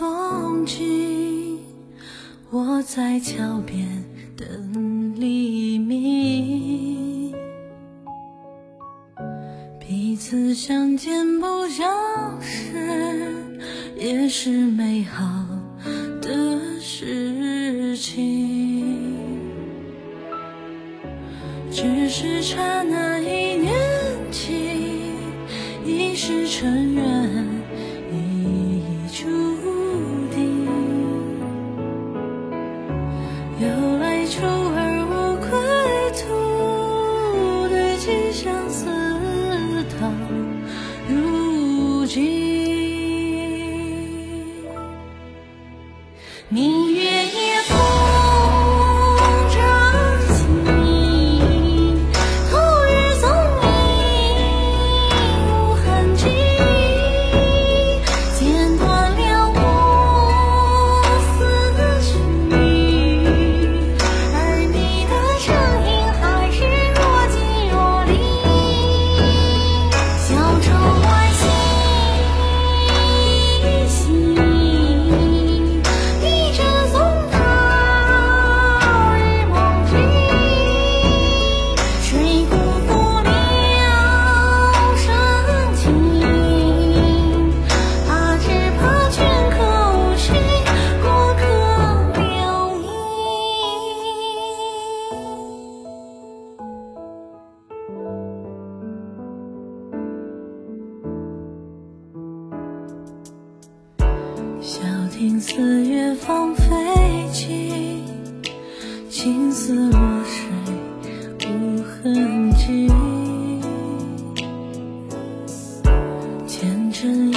风景，我在桥边等黎明。彼此相见不相识，也是美好的事情。只是刹那一念起，一世尘缘由来处而无归途，对镜相思到如今。明月小亭四月芳菲起，青丝落水无痕迹。前尘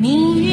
你